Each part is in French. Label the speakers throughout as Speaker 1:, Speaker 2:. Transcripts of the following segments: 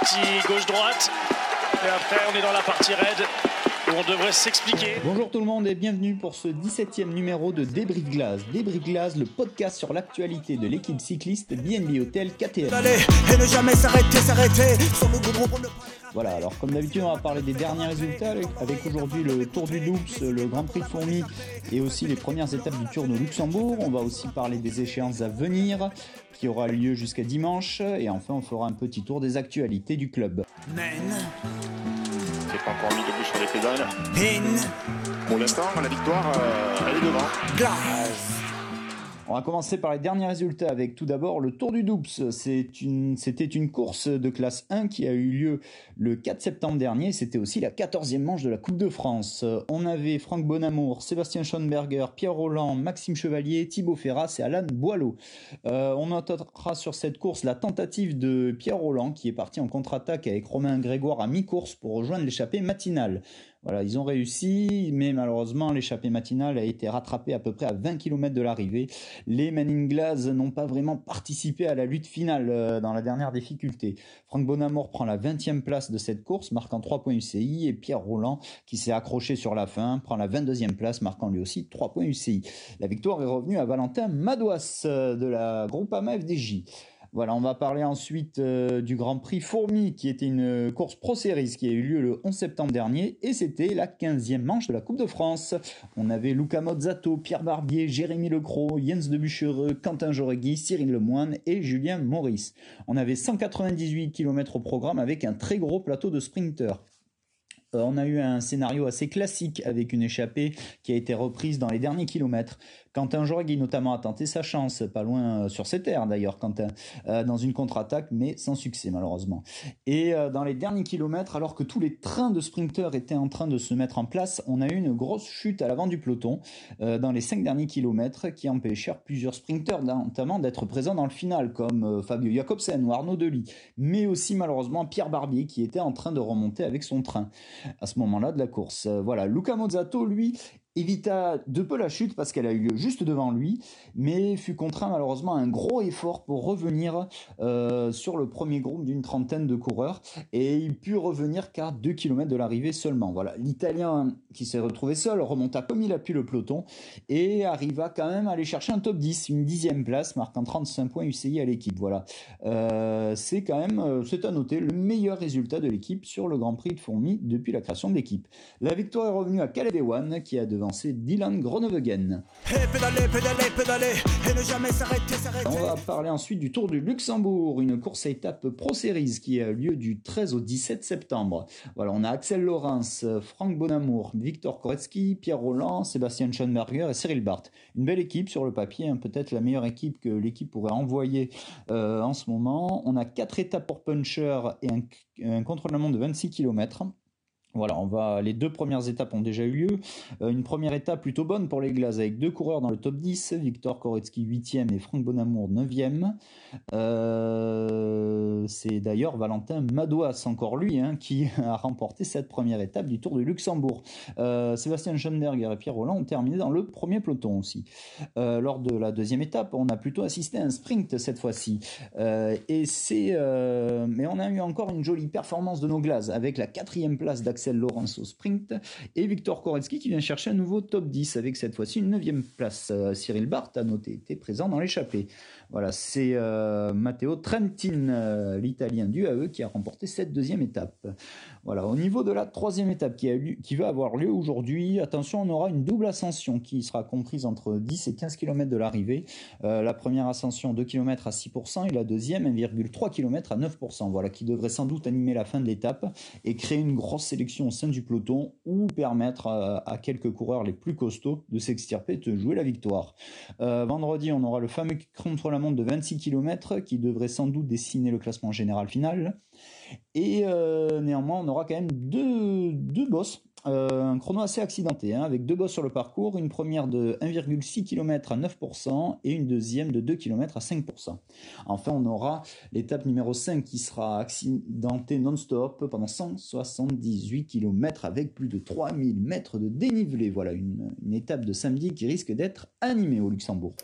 Speaker 1: petit gauche-droite. Et après, on est dans la partie raide où on devrait s'expliquer.
Speaker 2: Bonjour tout le monde et bienvenue pour ce 17e numéro de Débris de glace. Débris de glace, le podcast sur l'actualité de l'équipe cycliste BNB Hotel KTM.
Speaker 3: Allez, et ne jamais s'arrêter, s'arrêter.
Speaker 2: Voilà, alors comme d'habitude, on va parler des derniers résultats avec, aujourd'hui le Tour du Doubs, le Grand Prix de Fourmi et aussi les premières étapes du Tour de Luxembourg. On va aussi parler des échéances à venir qui aura lieu jusqu'à dimanche et enfin on fera un petit tour des actualités du club.
Speaker 4: Pas encore mis debout sur les pédales.
Speaker 3: in,
Speaker 4: Pour l'instant, la victoire, euh, elle est devant.
Speaker 3: glace.
Speaker 2: On va commencer par les derniers résultats avec tout d'abord le Tour du Doubs. C'est une- C'était une, course de classe 1 qui a eu lieu le 4 septembre dernier. C'était aussi la 14e manche de la Coupe de France. On avait Franck Bonamour, Sébastien Schoenberger, Pierre Roland, Maxime Chevalier, Thibaut Ferras et Alan Boileau. Euh, on notera sur cette course la tentative de Pierre Roland qui est parti en contre-attaque avec Romain Grégoire à mi-course pour rejoindre l'échappée matinale. Voilà, ils ont réussi, mais malheureusement l'échappée matinale a été rattrapée à peu près à 20 km de l'arrivée. Les Men in n'ont pas vraiment participé à la lutte finale euh, dans la dernière difficulté. Franck Bonamour prend la 20e place de cette course, marquant 3 points UCI, et Pierre Roland, qui s'est accroché sur la fin, prend la 22e place, marquant lui aussi 3 points UCI. La victoire est revenue à Valentin Madouas euh, de la Groupama FDJ. Voilà, on va parler ensuite euh, du Grand Prix Fourmi, qui était une course Pro Series qui a eu lieu le 11 septembre dernier, et c'était la 15e manche de la Coupe de France. On avait Luca Mozzato, Pierre Barbier, Jérémy Lecros, Jens de Buchereux, Quentin Joregui, Cyril Lemoine et Julien Maurice. On avait 198 km au programme avec un très gros plateau de sprinters. Euh, on a eu un scénario assez classique avec une échappée qui a été reprise dans les derniers kilomètres. Quentin Joregui notamment a tenté sa chance, pas loin euh, sur ses terres d'ailleurs, Quentin, euh, dans une contre-attaque, mais sans succès malheureusement. Et euh, dans les derniers kilomètres, alors que tous les trains de sprinteurs étaient en train de se mettre en place, on a eu une grosse chute à l'avant du peloton dans les cinq derniers kilomètres qui empêchèrent plusieurs sprinteurs notamment d'être présents dans le final, comme Fabio Jacobsen ou Arnaud Delis, mais aussi malheureusement Pierre Barbier qui était en train de remonter avec son train à ce moment-là de la course. Voilà, Luca Mozzato, lui, évita de peu la chute parce qu'elle a eu lieu juste devant lui, mais fut contraint malheureusement à un gros effort pour revenir euh, sur le premier groupe d'une trentaine de coureurs et il put revenir qu'à 2 km de l'arrivée seulement. Voilà, l'Italien qui s'est retrouvé seul remonta comme il a pu le peloton et arriva quand même à aller chercher un top 10, une dixième place, marquant 35 points UCI à l'équipe. Voilà, Euh, c'est quand même, euh, c'est à noter, le meilleur résultat de l'équipe sur le Grand Prix de Fourmi depuis la création de l'équipe. La victoire est revenue à Caleb Ewan qui a devancé Dylan Groenewegen.
Speaker 3: Et ne jamais s'arrêter, s'arrêter.
Speaker 2: On va parler ensuite du Tour du Luxembourg, une course à étapes Pro Series qui a lieu du 13 au 17 septembre. Voilà, on a Axel Laurens, Franck Bonamour, Victor Koretsky, Pierre Roland, Sébastien Schoenberger et Cyril Barth. Une belle équipe sur le papier, hein, peut-être la meilleure équipe que l'équipe pourrait envoyer euh, en ce moment. On a quatre étapes pour puncher et un, un contre-la-montre de 26 km. Voilà, on va. Les deux premières étapes ont déjà eu lieu. Euh, une première étape plutôt bonne pour les Glaces avec deux coureurs dans le top 10, Victor Koretsky 8e et Franck Bonamour 9e. Euh, c'est d'ailleurs Valentin Madouas, encore lui, hein, qui a remporté cette première étape du Tour du Luxembourg. Euh, Sébastien Schoenberger et Pierre Roland ont terminé dans le premier peloton aussi. Lors de la deuxième étape, on a plutôt assisté à un sprint cette fois-ci. Mais on a eu encore une jolie performance de nos Glaces avec la quatrième place d'Axel Laurens au sprint et Victor Koretsky qui vient chercher un nouveau top 10 avec cette fois-ci une neuvième place. Euh, Cyril Barth a noté était présent dans l'échappée. Voilà, c'est euh, Matteo Trentin, euh, l'italien du AE, qui a remporté cette deuxième étape. Voilà, au niveau de la troisième étape qui, a qui va avoir lieu aujourd'hui, attention, on aura une double ascension qui sera comprise entre 10 et 15 km de l'arrivée. La première ascension 2 km à 6% et la deuxième 1,3 km à 9%. Voilà, qui devrait sans doute animer la fin de l'étape et créer une grosse sélection au sein du peloton ou permettre à quelques coureurs les plus costauds de s'extirper et de jouer la victoire. Euh, vendredi, on aura le fameux contre-la-montre de 26 km qui devrait sans doute dessiner le classement général final. Et euh, néanmoins, on aura quand même deux, deux bosses. Euh, un chrono assez accidenté, hein, avec deux bosses sur le parcours, une première de 1,6 km à 9% et une deuxième de 2 km à 5%. Enfin, on aura l'étape numéro 5 qui sera accidentée non-stop pendant 178 km avec plus de 3000 mètres de dénivelé. Voilà une, une étape de samedi qui risque d'être animée au Luxembourg.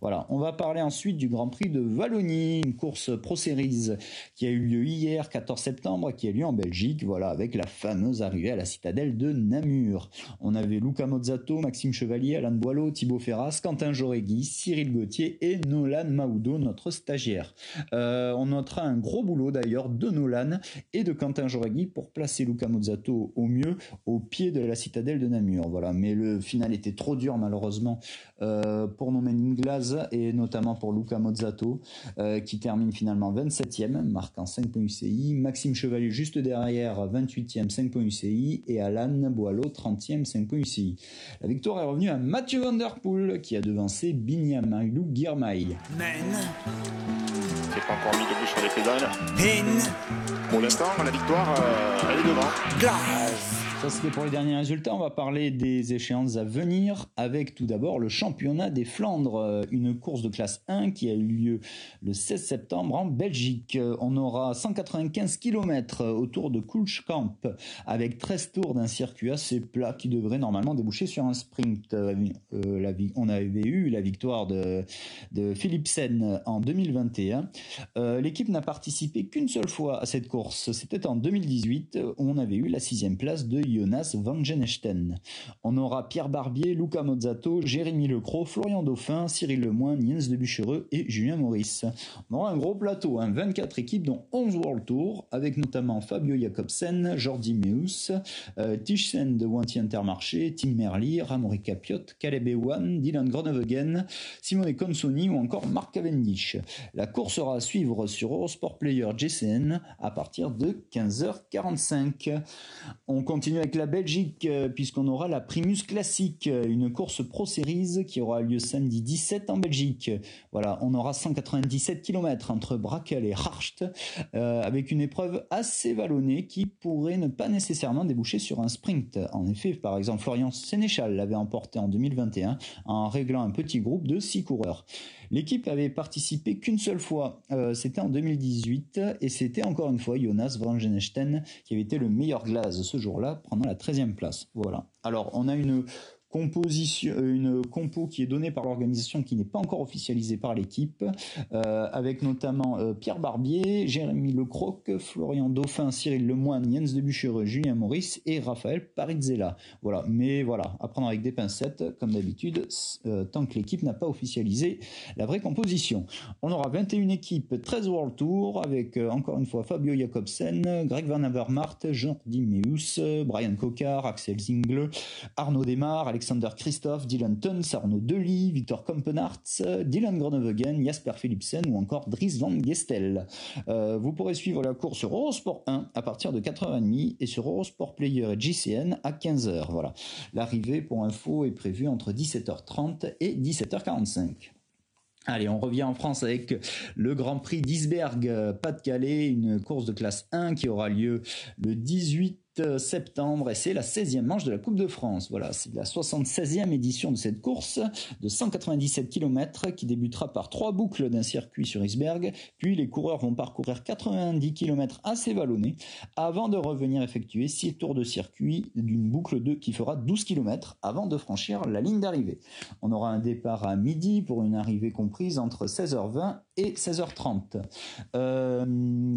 Speaker 2: Voilà, on va parler ensuite du Grand Prix de Wallonie, une course Pro Series qui a eu lieu hier, 14 septembre, qui a lieu en Belgique, voilà, avec la fameuse arrivée à la citadelle de Namur. On avait Luca Mozzato, Maxime Chevalier, Alain Boileau, Thibaut Ferras, Quentin Joregui, Cyril Gauthier et Nolan Maoudo, notre stagiaire. Euh, on notera un gros boulot d'ailleurs de Nolan et de Quentin Joregui pour placer Luca Mozzato au mieux au pied de la citadelle de Namur. Mais le final était trop dur malheureusement euh, pour nos Et notamment pour Luca Mozzato euh, qui termine finalement 27e, marquant 5 points UCI. Maxime Chevalier juste derrière, 28e, 5 points UCI. Et Alan Boileau, 30e, 5 points UCI. La victoire est revenue à Mathieu Van Der Poel qui a devancé Binyam Girmay.
Speaker 3: Men.
Speaker 4: C'est pas encore mis debout sur les pédales.
Speaker 3: In.
Speaker 4: Pour l'instant, la victoire, euh, elle est devant.
Speaker 3: Glass.
Speaker 2: C'était pour les derniers résultats. On va parler des échéances à venir avec tout d'abord le championnat des Flandres, euh, une course de classe 1 qui a eu lieu le 16 septembre en Belgique. On aura 195 km autour de Kulschkamp avec 13 tours d'un circuit assez plat qui devrait normalement déboucher sur un sprint. Euh, on avait eu la victoire de, de Philipsen en 2021. Euh, l'équipe n'a participé qu'une seule fois à cette course. C'était en 2018 où on avait eu la sixième place de Jonas Van. On aura Pierre Barbier, Luca Mozzato, Jérémy Lecros, Florian Dauphin, Cyril Lemoine, Jens de Buchereux et Julien Maurice. On aura un gros plateau, 24 hein, équipes dont 11 World Tour, avec notamment Fabio Jacobsen, Jordi Meus, euh, Tischsen de Wanty Intermarché, Tim Merli, Ramori Capiot, Caleb Ewan, Dylan Groenewegen, Simone Consoni ou encore Marc Cavendish. La course sera à suivre sur Eurosport Player GCN à partir de 15h45. On continue avec la Belgique, euh, puisqu'on aura la Primus Classique, euh, une course Pro Series qui aura lieu samedi 17 en Belgique. Voilà, on aura 197 km entre Brakel et Harst, euh, avec une épreuve assez vallonnée qui pourrait ne pas nécessairement déboucher sur un sprint. En effet, par exemple, Florian Sénéchal l'avait emporté en 2021 en réglant un petit groupe de 6 coureurs. L'équipe avait participé qu'une seule fois, c'était en 2018, et c'était encore une fois Jonas Vrangenestein qui avait été le meilleur glace ce jour-là, prenant la 13e place. Voilà. Alors, on a une composition, euh, une compo qui est donnée par l'organisation qui n'est pas encore officialisée par l'équipe, euh, avec notamment euh, Pierre Barbier, Jérémy Lecroc, Florian Dauphin, Cyril Lemoine, Jens de Buchereux, Julien Maurice et Raphaël Parizzella. Voilà, mais voilà, à prendre avec des pincettes, comme d'habitude, tant que l'équipe n'a pas officialisé la vraie composition. On aura 21 équipes, 13 World Tour, avec encore une fois Fabio Jacobsen, Greg Van Avermaet, Jordi Meus, Brian Cocard, Axel Zingle, Arnaud Desmar, Alexandre Alexander Christophe, Dylan Tuns, Arnaud Delis, Victor Kompenarts, Dylan Groenewegen, Jasper Philipsen ou encore Dries Van Gestel. Euh, vous pourrez suivre la course sur Eurosport 1 à partir de 4h30 et sur Eurosport Player et GCN à 15h. Voilà. L'arrivée pour info est prévue entre 17h30 et 17h45. Allez, on revient en France avec le Grand Prix d'Isberg, Pas-de-Calais, une course de classe 1 qui aura lieu le 18 septembre et c'est la 16e manche de la Coupe de France. Voilà, c'est la 76e édition de cette course de 197 km qui débutera par trois boucles d'un circuit sur Isberg, puis les coureurs vont parcourir 90 km assez vallonnés avant de revenir effectuer 6 tours de circuit d'une boucle 2 qui fera 12 km avant de franchir la ligne d'arrivée. On aura un départ à midi pour une arrivée comprise entre 16h20 et 16h30. Euh,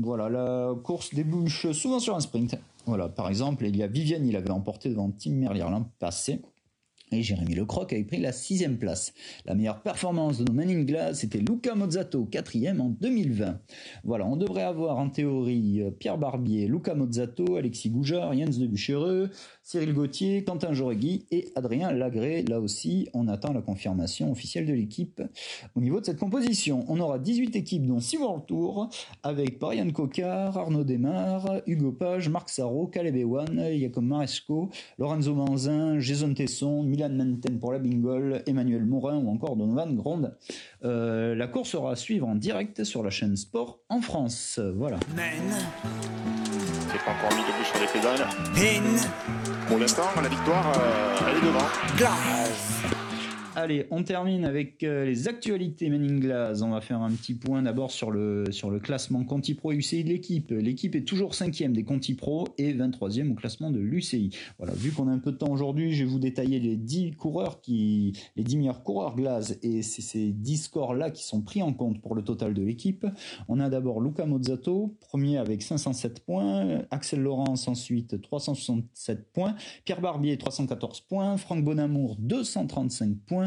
Speaker 2: voilà, la course débouche souvent sur un sprint. Voilà, par exemple, il y a Viviane, il avait emporté devant Tim Merlier l'an passé. Et Jérémy Lecroc avait pris la sixième place. La meilleure performance de nos Men Glass, c'était Luca Mozzato, quatrième en 2020. Voilà, on devrait avoir en théorie euh, Pierre Barbier, Luca Mozzato, Alexis Goujard, Jens de Buchereux, Cyril Gauthier, Quentin Joregui et Adrien Lagré. Là aussi, on attend la confirmation officielle de l'équipe au niveau de cette composition. On aura 18 équipes, dont 6 World Tour, avec Brian Cocard, Arnaud Desmar, Hugo Page, Marc Sarro, Caleb Ewan, Jacob Maresco, Lorenzo Manzin, Jason Tesson, Milan Menten pour la Bingol, Emmanuel Morin ou encore Donovan Gronde. Euh, la course sera à suivre en direct sur la chaîne Sport en France. Voilà.
Speaker 3: Men.
Speaker 4: C'est pas encore mis debout sur les pédales. Pour l'instant, la victoire, euh, elle est devant.
Speaker 3: Glass.
Speaker 2: Allez, on termine avec euh, les actualités Manning Glass. On va faire un petit point d'abord sur le, classement Conti Pro UCI de l'équipe. L'équipe est toujours 5 des Conti Pro et 23e au classement de l'UCI. Voilà, vu qu'on a un peu de temps aujourd'hui, je vais vous détailler les 10 coureurs qui, les 10 meilleurs coureurs Glass et c'est ces 10 scores-là qui sont pris en compte pour le total de l'équipe. On a d'abord Luca Mozzato, premier avec 507 points, Axel Laurence ensuite 367 points, Pierre Barbier 314 points, Franck Bonamour 235 points,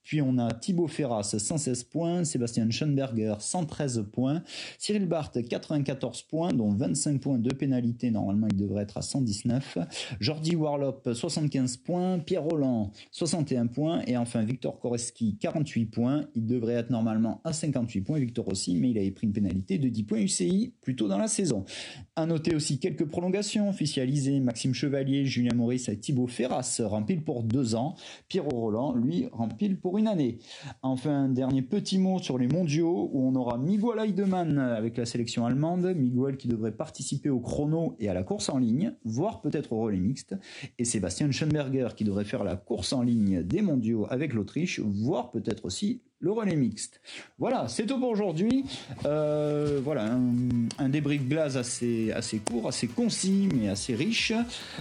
Speaker 2: puis on a Thibaut Ferras 116 points, Sébastien Schoenberger 113 points, Cyril Barth 94 points, dont 25 points de pénalité, normalement il devrait être à 119, Jordi Warlop 75 points, Pierre Roland 61 points, et enfin Victor Koreski 48 points, il devrait être normalement à 58 points, Victor aussi, mais il avait pris une pénalité de 10 points UCI plus tôt dans la saison. À noter aussi quelques prolongations officialisées, Maxime Chevalier, Julien Maurice et Thibaut Ferras rempilent pour deux ans, Pierre Roland lui rempile pour une année. Enfin, un dernier petit mot sur les mondiaux où on aura Miguel Heidemann avec la sélection allemande, Miguel qui devrait participer au chrono et à la course en ligne, voire peut-être au relais mixte, et Sébastien Schoenberger qui devrait faire la course en ligne des mondiaux avec l'Autriche, voire peut-être aussi le relais mixte. Voilà, c'est tout pour aujourd'hui. Euh, voilà, un, débrief glace assez, assez court, assez concis, mais assez riche.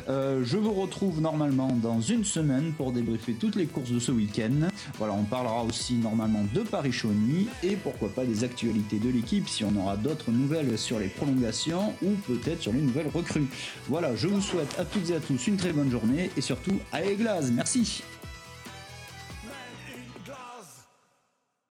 Speaker 2: Euh, je vous retrouve normalement dans une semaine pour débriefer toutes les courses de ce week-end. Voilà, on parlera aussi normalement de Paris-Chauny et pourquoi pas des actualités de l'équipe si on aura d'autres nouvelles sur les prolongations ou peut-être sur les nouvelles recrues. Voilà, je vous souhaite à toutes et à tous une très bonne journée et surtout à glace. Merci.